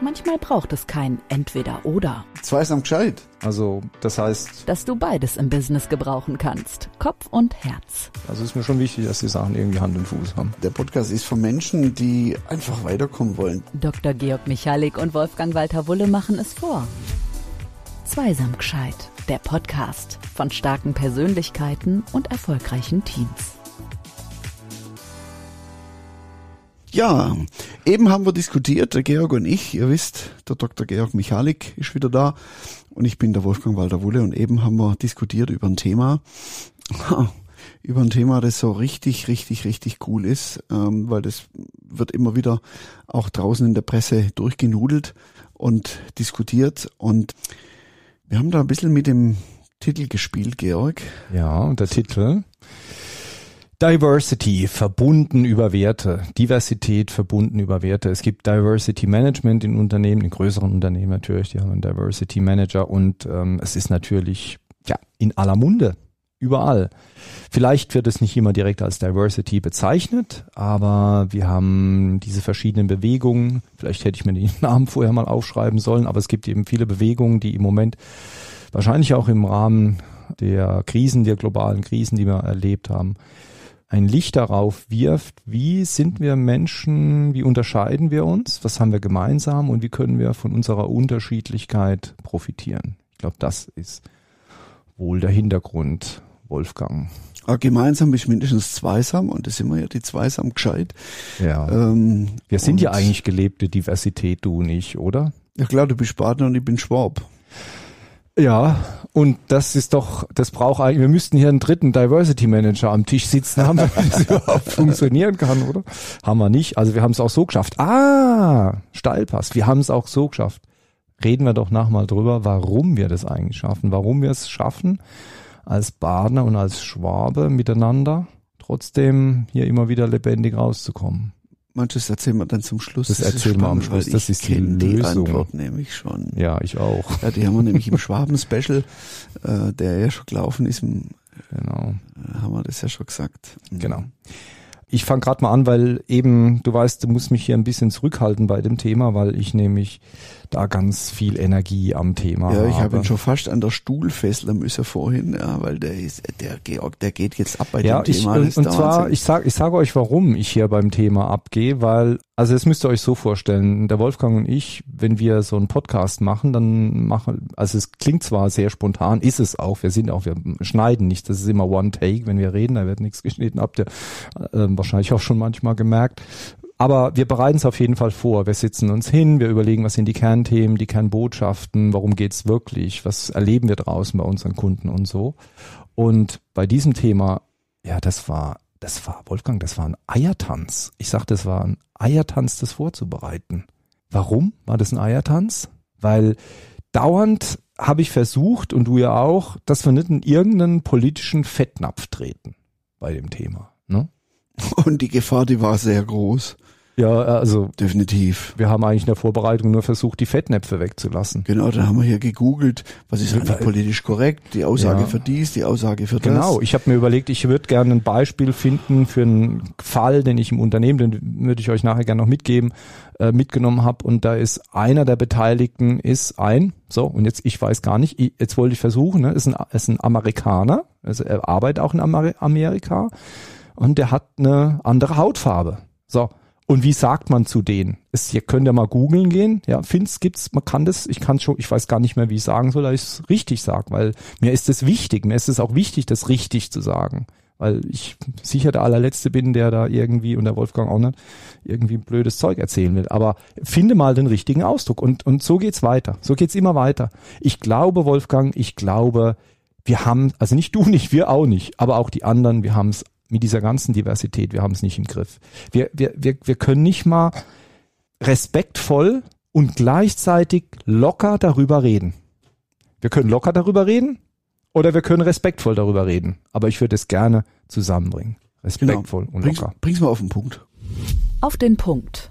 Manchmal braucht es kein Entweder-Oder. Zweisam gescheit. Also, das heißt, Dass du beides im Business gebrauchen kannst. Kopf und Herz. also ist mir schon wichtig, dass die Sachen irgendwie Hand und Fuß haben. Der Podcast ist für Menschen, die einfach weiterkommen wollen. Dr. Georg Michalik und Wolfgang Walter Wulle machen es vor. Zweisam gescheit. Der Podcast von starken Persönlichkeiten und erfolgreichen Teams. Ja, eben haben wir diskutiert, der Georg und ich. Ihr wisst, der Dr. Georg Michalik ist wieder da und ich bin der Wolfgang Walter Wulle und eben haben wir diskutiert über ein Thema, über ein Thema, das so richtig, richtig, richtig cool ist, ähm, weil das wird immer wieder auch draußen in der Presse durchgenudelt und diskutiert und wir haben da ein bisschen mit dem Titel gespielt, Georg. Ja, und der Titel Diversity, verbunden über Werte. Diversität, verbunden über Werte. Es gibt Diversity Management in Unternehmen, in größeren Unternehmen natürlich, die haben einen Diversity Manager und ähm, es ist natürlich ja in aller Munde, überall. Vielleicht wird es nicht immer direkt als Diversity bezeichnet, aber wir haben diese verschiedenen Bewegungen. Vielleicht hätte ich mir den Namen vorher mal aufschreiben sollen, aber es gibt eben viele Bewegungen, die im Moment wahrscheinlich auch im Rahmen der Krisen, der globalen Krisen, die wir erlebt haben, ein Licht darauf wirft, wie sind wir Menschen, wie unterscheiden wir uns, was haben wir gemeinsam und wie können wir von unserer Unterschiedlichkeit profitieren. Ich glaube, das ist wohl der Hintergrund, Wolfgang. Aber gemeinsam ist mindestens zweisam und das sind wir ja die zweisam gescheit. Ja. Ähm, wir sind ja eigentlich gelebte Diversität, du nicht, oder? Ja klar, du bist Partner und ich bin Schwab. Ja, und das ist doch, das braucht eigentlich, wir müssten hier einen dritten Diversity Manager am Tisch sitzen haben, damit das überhaupt funktionieren kann, oder? Haben wir nicht. Also wir haben es auch so geschafft. Ah, Steilpass. Wir haben es auch so geschafft. Reden wir doch nach mal drüber, warum wir das eigentlich schaffen, warum wir es schaffen, als Badener und als Schwabe miteinander trotzdem hier immer wieder lebendig rauszukommen. Manches erzählen wir dann zum Schluss. Das ist erzählen wir am Schluss. Das ist die kenn die Lösung. Antwort nämlich schon. Ja, ich auch. Ja, die haben wir nämlich im Schwaben-Special, äh, der ja schon gelaufen ist, Genau. äh, haben wir das ja schon gesagt. Mhm. Genau. Ich fange gerade mal an, weil eben, du weißt, du musst mich hier ein bisschen zurückhalten bei dem Thema, weil ich nämlich da ganz viel Energie am Thema Ja, ich habe ihn schon fast an der Stuhl fesseln müssen vorhin, ja, weil der ist, der Georg, der geht jetzt ab bei ja, dem ich, Thema. Und, und zwar, ich sag, ich sage euch, warum ich hier beim Thema abgehe, weil, also das müsst ihr euch so vorstellen, der Wolfgang und ich, wenn wir so einen Podcast machen, dann machen, also es klingt zwar sehr spontan, ist es auch, wir sind auch, wir schneiden nicht, das ist immer One Take, wenn wir reden, da wird nichts geschnitten, habt ihr ähm, wahrscheinlich auch schon manchmal gemerkt. Aber wir bereiten es auf jeden Fall vor. Wir sitzen uns hin, wir überlegen, was sind die Kernthemen, die Kernbotschaften, worum geht's wirklich, was erleben wir draußen bei unseren Kunden und so. Und bei diesem Thema, ja, das war, das war, Wolfgang, das war ein Eiertanz. Ich sagte, das war ein Eiertanz, das vorzubereiten. Warum war das ein Eiertanz? Weil dauernd habe ich versucht, und du ja auch, dass wir nicht in irgendeinen politischen Fettnapf treten bei dem Thema. Ne? Und die Gefahr, die war sehr groß. Ja, also Definitiv. wir haben eigentlich in der Vorbereitung nur versucht, die Fettnäpfe wegzulassen. Genau, dann haben wir hier gegoogelt, was ist eigentlich politisch korrekt, die Aussage Ja. für dies, die Aussage für Genau, das. ich habe mir überlegt, ich würde gerne ein Beispiel finden für einen Fall, den ich im Unternehmen, den würde ich euch nachher gerne noch mitgeben, äh, mitgenommen habe. Und da ist einer der Beteiligten ist ein, so, und jetzt, ich weiß gar nicht, ich, jetzt wollte ich versuchen, ne, ist ein, ist ein Amerikaner, also er arbeitet auch in Ameri Amerika und der hat eine andere Hautfarbe. So. Und wie sagt man zu denen? Es, ihr könnt ja mal googeln gehen. Ja, Fins gibt's, man kann das, ich kann schon, ich weiß gar nicht mehr, wie ich sagen soll, dass ich es richtig sage, weil mir ist es wichtig, mir ist es auch wichtig, das richtig zu sagen. Weil ich sicher der allerletzte bin, der da irgendwie, und der Wolfgang auch nicht, irgendwie blödes Zeug erzählen will. Aber finde mal den richtigen Ausdruck. Und, und so geht's weiter. So geht's immer weiter. Ich glaube, Wolfgang, ich glaube, wir haben, also nicht du nicht, wir auch nicht, aber auch die anderen, wir haben es mit dieser ganzen Diversität, wir haben es nicht im Griff. Wir, wir, wir, wir können nicht mal respektvoll und gleichzeitig locker darüber reden. Wir können locker darüber reden oder wir können respektvoll darüber reden. Aber ich würde es gerne zusammenbringen. Respektvoll und Genau. Bring's, locker. bring's mal auf den Punkt. Auf den Punkt.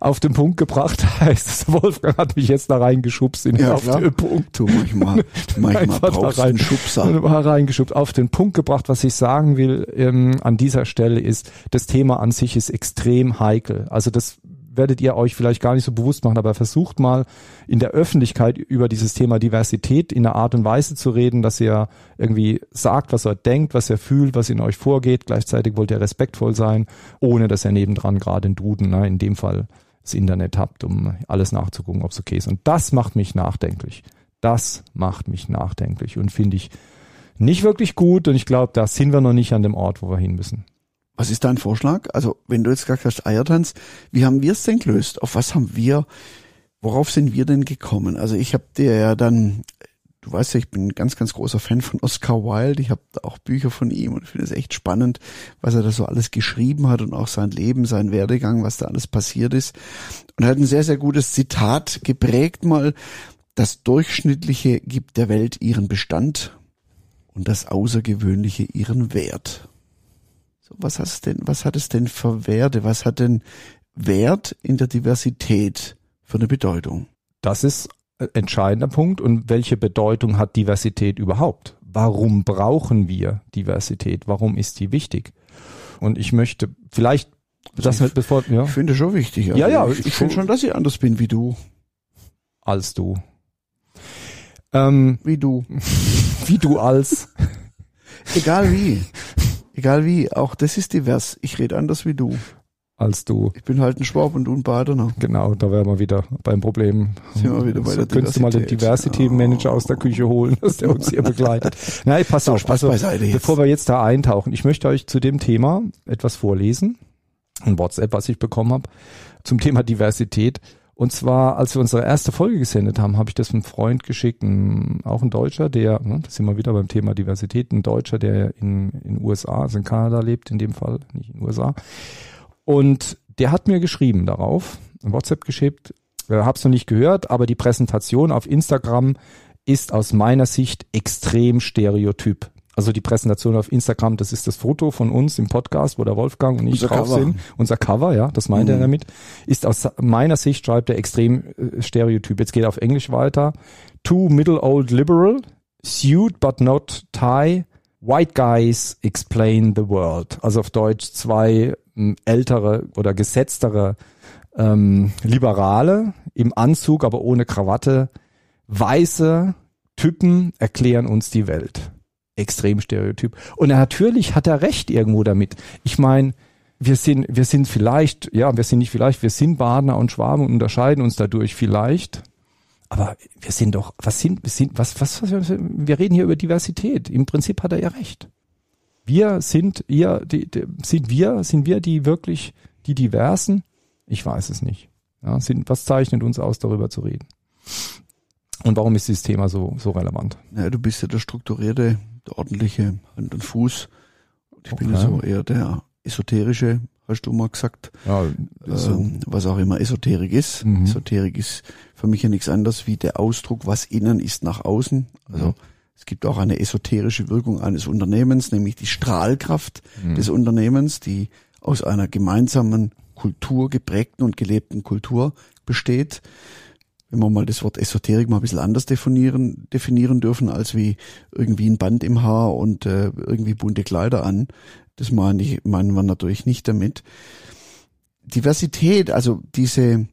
Auf den Punkt gebracht heißt es, Wolfgang hat mich jetzt da reingeschubst in Ja, auf klar. den Punkt. Du, manchmal, manchmal da brauchst du rein. einen Schubser. Reingeschubst, auf den Punkt gebracht. Was ich sagen will ähm, an dieser Stelle ist, das Thema an sich ist extrem heikel. Also das werdet ihr euch vielleicht gar nicht so bewusst machen, aber versucht mal in der Öffentlichkeit über dieses Thema Diversität in einer Art und Weise zu reden, dass ihr irgendwie sagt, was er denkt, was er fühlt, was in euch vorgeht. Gleichzeitig wollt ihr respektvoll sein, ohne dass ihr nebendran gerade einen Duden, ne, in dem Fall das Internet habt, um alles nachzugucken, ob es okay ist. Und das macht mich nachdenklich. Das macht mich nachdenklich und finde ich nicht wirklich gut und ich glaube, da sind wir noch nicht an dem Ort, wo wir hin müssen. Was ist dein Vorschlag? Also, wenn du jetzt gesagt hast, Eiertanz, wie haben wir es denn gelöst? Auf was haben wir, worauf sind wir denn gekommen? Also, ich habe dir ja dann, du weißt ja, ich bin ein ganz, ganz großer Fan von Oscar Wilde. Ich habe auch Bücher von ihm und finde es echt spannend, was er da so alles geschrieben hat und auch sein Leben, sein Werdegang, was da alles passiert ist. Und er hat ein sehr, sehr gutes Zitat geprägt mal. Das Durchschnittliche gibt der Welt ihren Bestand und das Außergewöhnliche ihren Wert. Was hat es denn, was hat es denn für Werte? Was hat denn Wert in der Diversität für eine Bedeutung? Das ist ein entscheidender Punkt. Und welche Bedeutung hat Diversität überhaupt? Warum brauchen wir Diversität? Warum ist die wichtig? Und ich möchte vielleicht das mit bevor, ja. Ich finde schon wichtig. Also ja, ja. Ich, ich finde schon, dass ich anders bin wie du. Als du. Ähm, wie du. Wie du als. Egal wie. Egal wie. Auch das ist divers. Ich rede anders wie du. Als du. Ich bin halt ein Schwab und du ein Badener. Genau, da wären wir wieder beim Problem. Sind wir wieder bei der Könntest du mal den Diversity Manager oh. aus der Küche holen, dass der uns hier begleitet. Nein, pass so, auf. Spaß also, beiseite jetzt. Bevor wir jetzt da eintauchen, ich möchte euch zu dem Thema etwas vorlesen. Ein WhatsApp, was ich bekommen habe, zum Thema Diversität. Und zwar, als wir unsere erste Folge gesendet haben, habe ich das einem Freund geschickt, ein, auch ein Deutscher, der, ne, das sind wir wieder beim Thema Diversität, ein Deutscher, der in in USA, also in Kanada lebt, in dem Fall, nicht in den USA. Und der hat mir geschrieben darauf, ein WhatsApp geschickt, äh, hab's noch nicht gehört, aber die Präsentation auf Instagram ist aus meiner Sicht extrem stereotyp. Also die Präsentation auf Instagram, das ist das Foto von uns im Podcast, wo der Wolfgang und ich unser drauf Cover. sind. Unser Cover, ja, das meint mhm. er damit. Ist aus meiner Sicht, schreibt er extrem äh, stereotyp. Jetzt geht er auf Englisch weiter. Two middle old liberal, suit but not tie, white guys explain the world. Also auf Deutsch zwei ähm, ältere oder gesetztere ähm, Liberale im Anzug, aber ohne Krawatte, weiße Typen erklären uns die Welt extrem Stereotyp. Und natürlich hat er recht irgendwo damit. Ich meine, wir sind, wir sind vielleicht, ja, wir sind nicht vielleicht, wir sind Badener und Schwaben und unterscheiden uns dadurch vielleicht. Aber wir sind doch, was sind, wir sind, was, was, was, wir reden hier über Diversität. Im Prinzip hat er ja recht. Wir sind ihr, die, die, sind wir, sind wir die wirklich, die Diversen? Ich weiß es nicht. Ja, sind, was zeichnet uns aus, darüber zu reden? Und warum ist dieses Thema so, so relevant? Ja, du bist ja der strukturierte der ordentliche Hand und Fuß. Ich okay. bin ja so eher der esoterische, hast du mal gesagt. Ja, ähm, was auch immer Esoterik ist. Mhm. Esoterik ist für mich ja nichts anderes wie der Ausdruck, was innen ist nach außen. Also mhm. es gibt auch eine esoterische Wirkung eines Unternehmens, nämlich die Strahlkraft mhm. des Unternehmens, die aus einer gemeinsamen Kultur geprägten und gelebten Kultur besteht wenn wir mal das Wort Esoterik mal ein bisschen anders definieren, definieren dürfen, als wie irgendwie ein Band im Haar und äh, irgendwie bunte Kleider an. Das meine ich, meinen wir natürlich nicht damit. Diversität, also diese,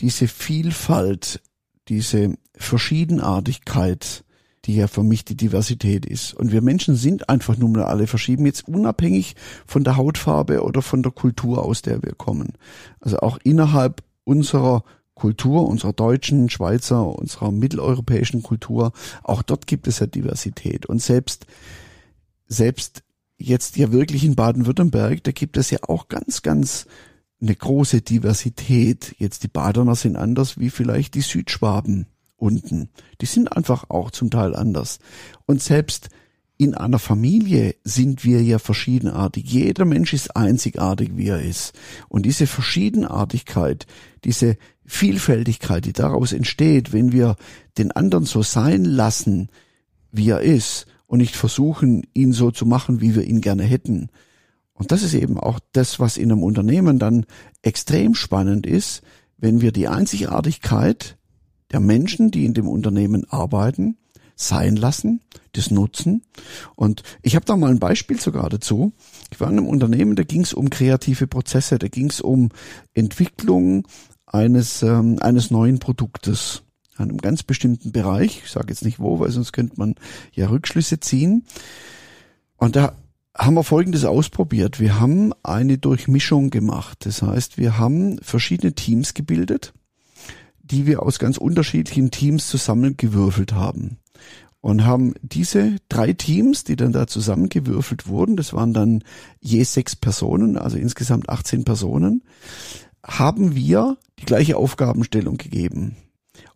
diese Vielfalt, diese Verschiedenartigkeit, die ja für mich die Diversität ist. Und wir Menschen sind einfach nur mal alle verschieden, jetzt unabhängig von der Hautfarbe oder von der Kultur, aus der wir kommen. Also auch innerhalb unserer Kultur, unserer deutschen, Schweizer, unserer mitteleuropäischen Kultur, auch dort gibt es ja Diversität. Und selbst, selbst jetzt ja wirklich in Baden-Württemberg, da gibt es ja auch ganz, ganz eine große Diversität. Jetzt die Badener sind anders wie vielleicht die Südschwaben unten. Die sind einfach auch zum Teil anders. Und selbst in einer Familie sind wir ja verschiedenartig. Jeder Mensch ist einzigartig, wie er ist. Und diese Verschiedenartigkeit, diese Vielfältigkeit, die daraus entsteht, wenn wir den anderen so sein lassen, wie er ist und nicht versuchen, ihn so zu machen, wie wir ihn gerne hätten. Und das ist eben auch das, was in einem Unternehmen dann extrem spannend ist, wenn wir die Einzigartigkeit der Menschen, die in dem Unternehmen arbeiten, sein lassen, das nutzen. Und ich habe da mal ein Beispiel sogar dazu. Ich war in einem Unternehmen, da ging es um kreative Prozesse, da ging es um Entwicklung eines, ähm, eines neuen Produktes, einem ganz bestimmten Bereich. Ich sage jetzt nicht wo, weil sonst könnte man ja Rückschlüsse ziehen. Und da haben wir Folgendes ausprobiert. Wir haben eine Durchmischung gemacht. Das heißt, wir haben verschiedene Teams gebildet, die wir aus ganz unterschiedlichen Teams zusammengewürfelt haben. Und haben diese drei Teams, die dann da zusammengewürfelt wurden, das waren dann je sechs Personen, also insgesamt 18 Personen, haben wir die gleiche Aufgabenstellung gegeben.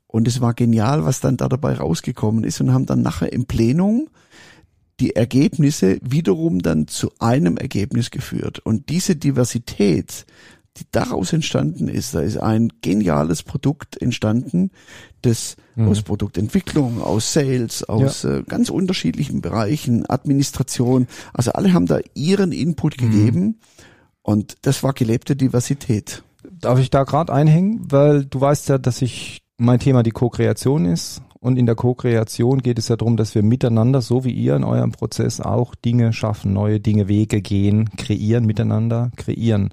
Und es war genial, was dann da dabei rausgekommen ist und haben dann nachher im Plenum die Ergebnisse wiederum dann zu einem Ergebnis geführt. Und diese Diversität, die daraus entstanden ist, da ist ein geniales Produkt entstanden, das mhm. aus Produktentwicklung, aus Sales, aus ja. äh, ganz unterschiedlichen Bereichen, Administration, also alle haben da ihren Input mhm. gegeben und das war gelebte Diversität. Darf ich da gerade einhängen, weil du weißt ja, dass ich mein Thema die Co-Kreation ist und in der Co-Kreation geht es ja darum, dass wir miteinander, so wie ihr in eurem Prozess auch Dinge schaffen, neue Dinge, Wege gehen, kreieren, miteinander kreieren.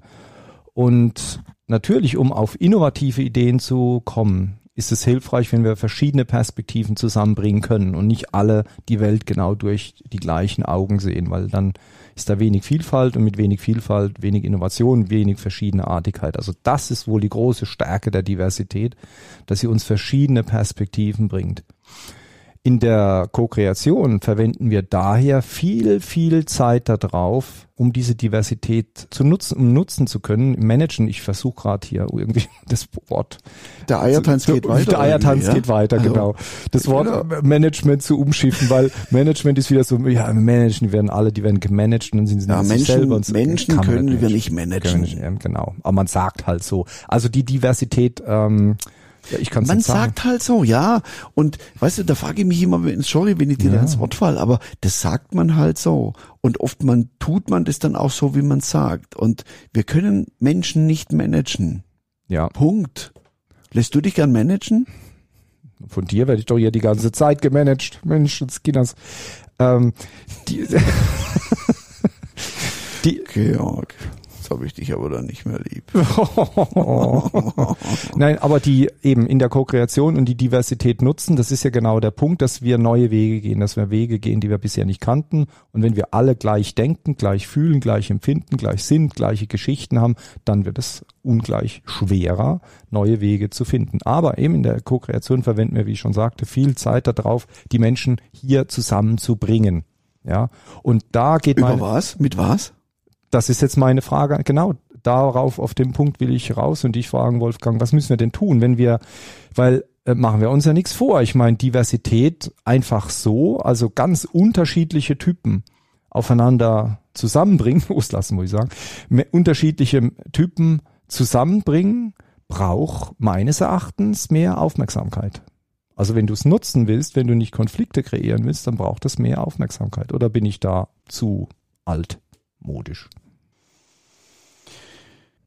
Und natürlich, um auf innovative Ideen zu kommen, ist es hilfreich, wenn wir verschiedene Perspektiven zusammenbringen können und nicht alle die Welt genau durch die gleichen Augen sehen, weil dann ist da wenig Vielfalt und mit wenig Vielfalt wenig Innovation, wenig Verschiedenartigkeit. Also das ist wohl die große Stärke der Diversität, dass sie uns verschiedene Perspektiven bringt. In der Co-Kreation verwenden wir daher viel, viel Zeit darauf, um diese Diversität zu nutzen, um nutzen zu können. Managen, ich versuche gerade hier irgendwie das Wort. Der Eiertanz geht weiter. Der Eiertanz geht weiter, also, genau. Das Wort genau. Management zu umschiffen, weil Management ist wieder so, ja, managen, die werden alle, die werden gemanagt und dann sind sie ja, Menschen, selber und so. Menschen können wir nicht managen. Können, genau. Aber man sagt halt so. Also die Diversität, ähm, ja, ich kann's Man sagt halt so, ja. Und weißt du, da frage ich mich immer, sorry, wenn ich dir ja. ins Wort fall, aber das sagt man halt so. Und oft man tut man das dann auch so, wie man sagt. Und wir können Menschen nicht managen. Ja. Punkt. Lässt du dich gern managen? Von dir werde ich doch hier die ganze Zeit gemanagt. Mensch, das Kinders. Ähm, die, die, Georg habe ich dich aber dann nicht mehr lieb. Nein, aber die eben in der Co-Kreation und die Diversität nutzen, das ist ja genau der Punkt, dass wir neue Wege gehen, dass wir Wege gehen, die wir bisher nicht kannten. Und wenn wir alle gleich denken, gleich fühlen, gleich empfinden, gleich sind, gleiche Geschichten haben, dann wird es ungleich schwerer, neue Wege zu finden. Aber eben in der Co-Kreation verwenden wir, wie ich schon sagte, viel Zeit darauf, die Menschen hier zusammenzubringen. Ja, und da geht Über was? Mit was? Das ist jetzt meine Frage. Genau, darauf, auf dem Punkt will ich raus und dich fragen, Wolfgang, was müssen wir denn tun, wenn wir, weil äh, machen wir uns ja nichts vor. Ich meine, Diversität einfach so, also ganz unterschiedliche Typen aufeinander zusammenbringen, loslassen, muss ich sagen, unterschiedliche Typen zusammenbringen, braucht meines Erachtens mehr Aufmerksamkeit. Also wenn du es nutzen willst, wenn du nicht Konflikte kreieren willst, dann braucht es mehr Aufmerksamkeit. Oder bin ich da zu altmodisch?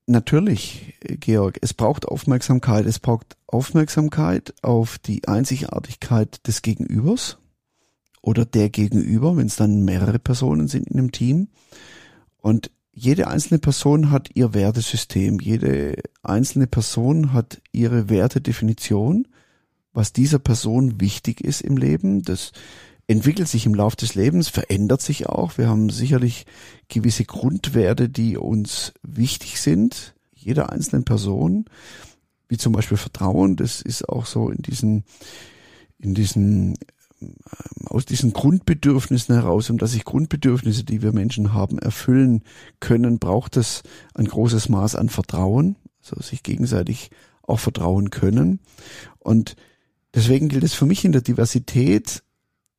Natürlich, Georg, es braucht Aufmerksamkeit. Es braucht Aufmerksamkeit auf die Einzigartigkeit des Gegenübers oder der Gegenüber, wenn es dann mehrere Personen sind in einem Team. Und jede einzelne Person hat ihr Wertesystem. Jede einzelne Person hat ihre Wertedefinition, was dieser Person wichtig ist im Leben. Das entwickelt sich im Lauf des Lebens, verändert sich auch. Wir haben sicherlich gewisse Grundwerte, die uns wichtig sind, jeder einzelnen Person, wie zum Beispiel Vertrauen. Das ist auch so in diesen, in diesen, ähm, aus diesen Grundbedürfnissen heraus, um dass sich Grundbedürfnisse, die wir Menschen haben, erfüllen können, braucht es ein großes Maß an Vertrauen, also sich gegenseitig auch vertrauen können. Und deswegen gilt es für mich in der Diversität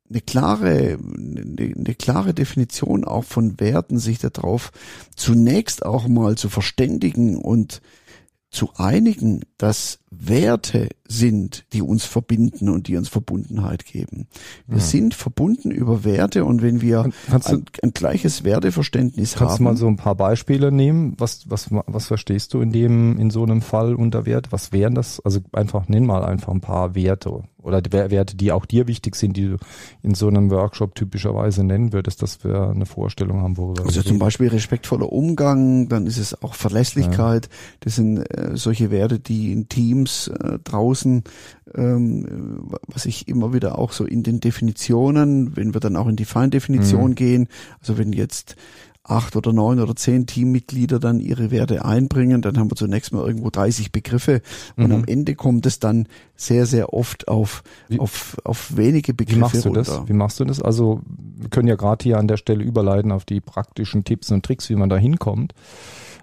eine klare, eine, eine klare Definition auch von Werten, sich darauf zunächst auch mal zu verständigen und zu einigen, dass Werte sind, die uns verbinden und die uns Verbundenheit geben. Wir ja. sind verbunden über Werte und wenn wir kannst ein, ein gleiches Werteverständnis kannst haben. Kannst du mal so ein paar Beispiele nehmen? Was, was, was verstehst du in dem, in so einem Fall unter Wert? Was wären das? Also einfach, nenn mal einfach ein paar Werte oder die Werte, die auch dir wichtig sind, die du in so einem Workshop typischerweise nennen würdest, dass wir eine Vorstellung haben, worüber Also zum Beispiel respektvoller Umgang, dann ist es auch Verlässlichkeit. Ja. Das sind äh, solche Werte, die in Teams äh, draußen, ähm, was ich immer wieder auch so in den Definitionen, wenn wir dann auch in die Feindefinition mhm. gehen, also wenn jetzt acht oder neun oder zehn Teammitglieder dann ihre Werte einbringen, dann haben wir zunächst mal irgendwo 30 Begriffe und mhm. am Ende kommt es dann sehr, sehr oft auf, wie, auf, auf wenige Begriffe wie machst du runter. Das? Wie machst du das? Also wir können ja gerade hier an der Stelle überleiten auf die praktischen Tipps und Tricks, wie man da hinkommt.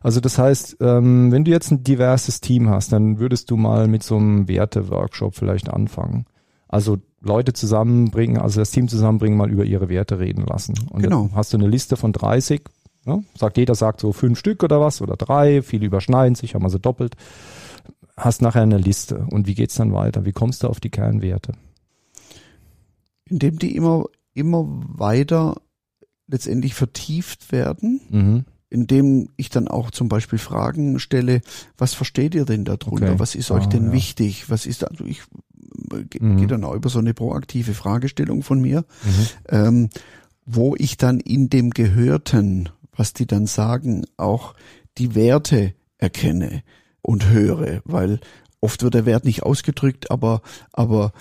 Also das heißt, ähm, wenn du jetzt ein diverses Team hast, dann würdest du mal mit so einem Werte-Workshop vielleicht anfangen. Also Leute zusammenbringen, also das Team zusammenbringen, mal über ihre Werte reden lassen. Und genau. hast du eine Liste von 30, ne? sagt jeder sagt so fünf Stück oder was oder drei, viele überschneiden sich, haben also doppelt. Hast nachher eine Liste. Und wie geht's dann weiter? Wie kommst du auf die Kernwerte? Indem die immer, immer weiter letztendlich vertieft werden. Mhm indem ich dann auch zum Beispiel Fragen stelle, was versteht ihr denn darunter? Okay. Was ist euch ah, denn ja. wichtig? Was ist also ich mhm. gehe dann auch über so eine proaktive Fragestellung von mir, mhm. ähm, wo ich dann in dem Gehörten, was die dann sagen, auch die Werte erkenne und höre, weil oft wird der Wert nicht ausgedrückt, aber aber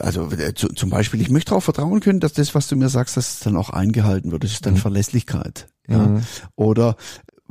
also äh, zum Beispiel, ich möchte darauf vertrauen können, dass das, was du mir sagst, dass es dann auch eingehalten wird. Das ist dann mhm. Verlässlichkeit. Ja. Mhm. Oder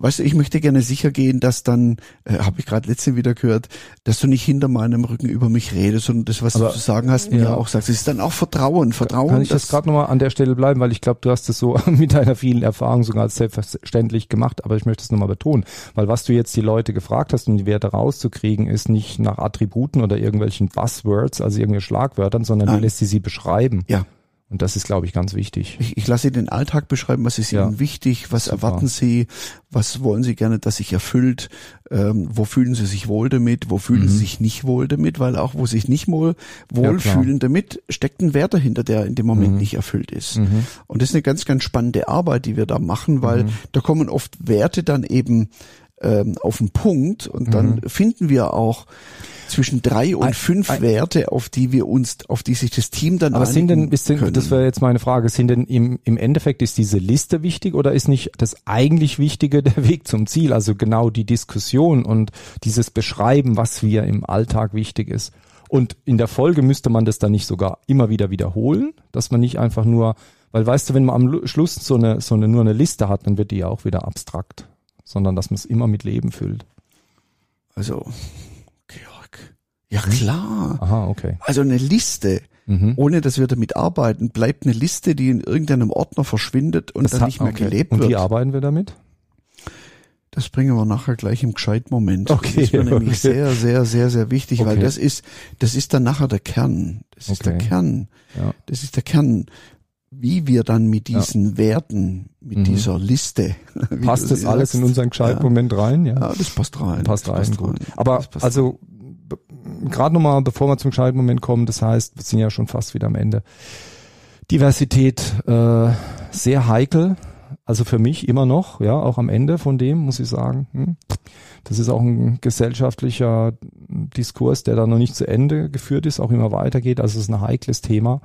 weißt du, ich möchte gerne sicher gehen, dass dann, äh, habe ich gerade letzte wieder gehört, dass du nicht hinter meinem Rücken über mich redest und das, was Aber, du zu sagen hast, mir ja. auch sagst. Es ist dann auch Vertrauen, Vertrauen. Kann ich das gerade nochmal an der Stelle bleiben, weil ich glaube, du hast das so mit deiner vielen Erfahrung sogar als selbstverständlich gemacht, aber ich möchte es nochmal betonen, weil was du jetzt die Leute gefragt hast, um die Werte rauszukriegen, ist nicht nach Attributen oder irgendwelchen Buzzwords, also irgendwelchen Schlagwörtern, sondern Nein. du lässt sie sie beschreiben. Ja. Und das ist, glaube ich, ganz wichtig. Ich, ich lasse Sie den Alltag beschreiben, was ist ja. Ihnen wichtig, was Super. erwarten Sie, was wollen Sie gerne, dass sich erfüllt, ähm, wo fühlen Sie sich wohl damit, wo fühlen mhm. Sie sich nicht wohl damit, weil auch wo sich nicht wohl, wohlfühlen ja, damit, steckt ein Wert dahinter, der in dem Moment mhm. nicht erfüllt ist. Mhm. Und das ist eine ganz, ganz spannende Arbeit, die wir da machen, weil mhm. da kommen oft Werte dann eben ähm, auf den Punkt und dann mhm. finden wir auch zwischen drei und ein, fünf ein, Werte, auf die wir uns, auf die sich das Team dann Aber sind denn, ist denn, das wäre jetzt meine Frage, sind denn im, im Endeffekt ist diese Liste wichtig oder ist nicht das eigentlich Wichtige der Weg zum Ziel? Also genau die Diskussion und dieses Beschreiben, was wir im Alltag wichtig ist. Und in der Folge müsste man das dann nicht sogar immer wieder wiederholen, dass man nicht einfach nur, weil weißt du, wenn man am Schluss so eine, so eine, nur eine Liste hat, dann wird die ja auch wieder abstrakt, sondern dass man es immer mit Leben füllt. Also ja mhm. klar. Aha, okay. Also eine Liste, mhm. ohne dass wir damit arbeiten, bleibt eine Liste, die in irgendeinem Ordner verschwindet und das dann nicht mehr okay. gelebt wird. Und wie arbeiten wir damit? Das bringen wir nachher gleich im Gescheitmoment. Okay, das ist mir nämlich okay. sehr, sehr, sehr, sehr wichtig, okay. weil das ist, das ist dann nachher der Kern. Das ist der Kern. Ja. Das ist der Kern, wie wir dann mit diesen ja. Werten, mit mhm. dieser Liste. Passt das alles in unseren Gescheitmoment ja. rein? Ja. ja, das passt rein. Passt das rein, passt gut. Rein. Aber also gerade nochmal, bevor wir zum Schaltmoment kommen, das heißt, wir sind ja schon fast wieder am Ende. Diversität äh, sehr heikel, also für mich immer noch, ja, auch am Ende von dem muss ich sagen. Hm. Das ist auch ein gesellschaftlicher Diskurs, der da noch nicht zu Ende geführt ist, auch immer weitergeht. Also es ist ein heikles Thema,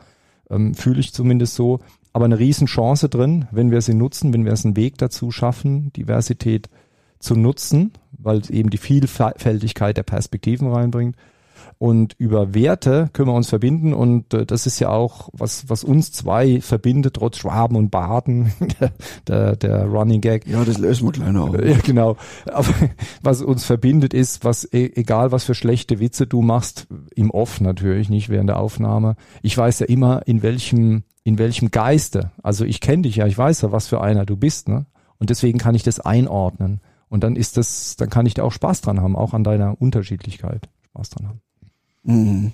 ähm, fühle ich zumindest so. Aber eine Riesenchance drin, wenn wir sie nutzen, wenn wir es einen Weg dazu schaffen, Diversität zu nutzen, weil es eben die Vielfältigkeit der Perspektiven reinbringt. Und über Werte können wir uns verbinden und äh, das ist ja auch, was, was uns zwei verbindet, trotz Schwaben und Baden, der, der, Running Gag. Ja, das lösen wir kleiner auf. Ja, genau. Aber was uns verbindet ist, was, e, egal was für schlechte Witze du machst, im Off natürlich, nicht während der Aufnahme. Ich weiß ja immer, in welchem, in welchem Geiste. Also ich kenne dich ja, ich weiß ja, was für einer du bist, ne? Und deswegen kann ich das einordnen. Und dann ist das, dann kann ich da auch Spaß dran haben, auch an deiner Unterschiedlichkeit Spaß dran haben. Mhm.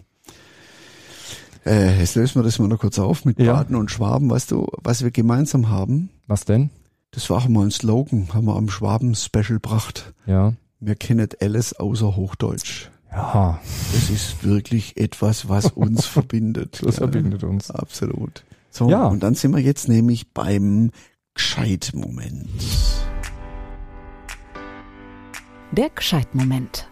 Äh, jetzt lösen wir das mal noch kurz auf mit ja. Baden und Schwaben. Weißt du, was wir gemeinsam haben? Was denn? Das war auch mal ein Slogan, haben wir am Schwaben-Special gebracht. Ja. Wir kennen alles außer Hochdeutsch. Ja, Das ist wirklich etwas, was uns verbindet. das gell? verbindet uns. Absolut. So, Ja. und dann sind wir jetzt nämlich beim Gescheit-Moment. Der Gescheitmoment.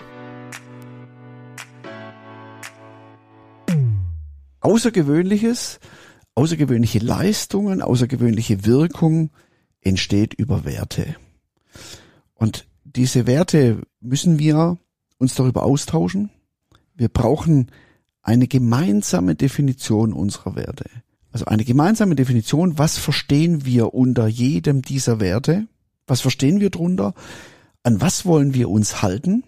Außergewöhnliches, außergewöhnliche Leistungen, außergewöhnliche Wirkung entsteht über Werte. Und diese Werte müssen wir uns darüber austauschen. Wir brauchen eine gemeinsame Definition unserer Werte. Also eine gemeinsame Definition, was verstehen wir unter jedem dieser Werte? Was verstehen wir drunter? An was wollen wir uns halten?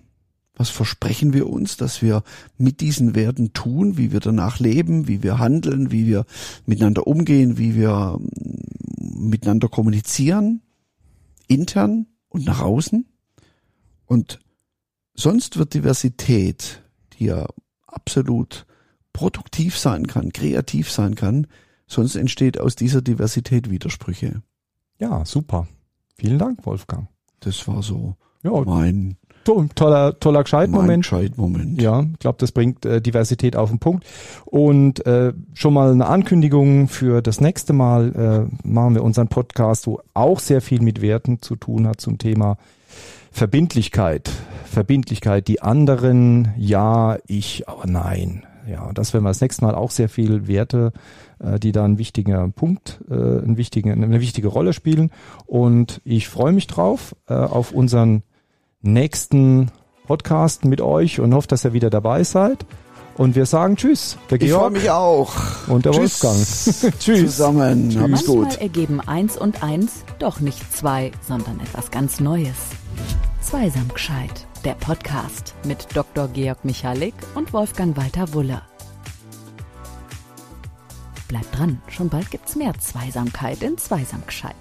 Was versprechen wir uns, dass wir mit diesen Werten tun, wie wir danach leben, wie wir handeln, wie wir miteinander umgehen, wie wir mm, miteinander kommunizieren, intern und nach außen? Und sonst wird Diversität, die ja absolut produktiv sein kann, kreativ sein kann, sonst entsteht aus dieser Diversität Widersprüche. Ja, super. Vielen Dank, Wolfgang. Das war so Ja, mein, to- toller, toller Gescheitmoment. Scheidmoment. Ja, ich glaube, das bringt äh, Diversität auf den Punkt. Und äh, schon mal eine Ankündigung für das nächste Mal äh, machen wir unseren Podcast, wo auch sehr viel mit Werten zu tun hat zum Thema Verbindlichkeit. Verbindlichkeit, die anderen, ja, ich, aber nein. Ja, das werden wir das nächste Mal auch sehr viel Werte, äh, die da ein wichtiger Punkt, äh, ein wichtige, eine wichtige Rolle spielen. Und ich freue mich drauf, äh, auf unseren nächsten Podcast mit euch und hoffe, dass ihr wieder dabei seid. Und wir sagen Tschüss, der Ich freue Georg mich auch. und der Tschüss. Wolfgang. Tschüss. Zusammen. Hab's Manchmal gut. ergeben eins und eins doch nicht zwei, sondern etwas ganz Neues. Zweisam gescheit. Der Podcast mit Dr. Georg Michalik und Wolfgang Walter Wuller. Bleibt dran, schon bald gibt's mehr Zweisamkeit in Zweisam gescheit.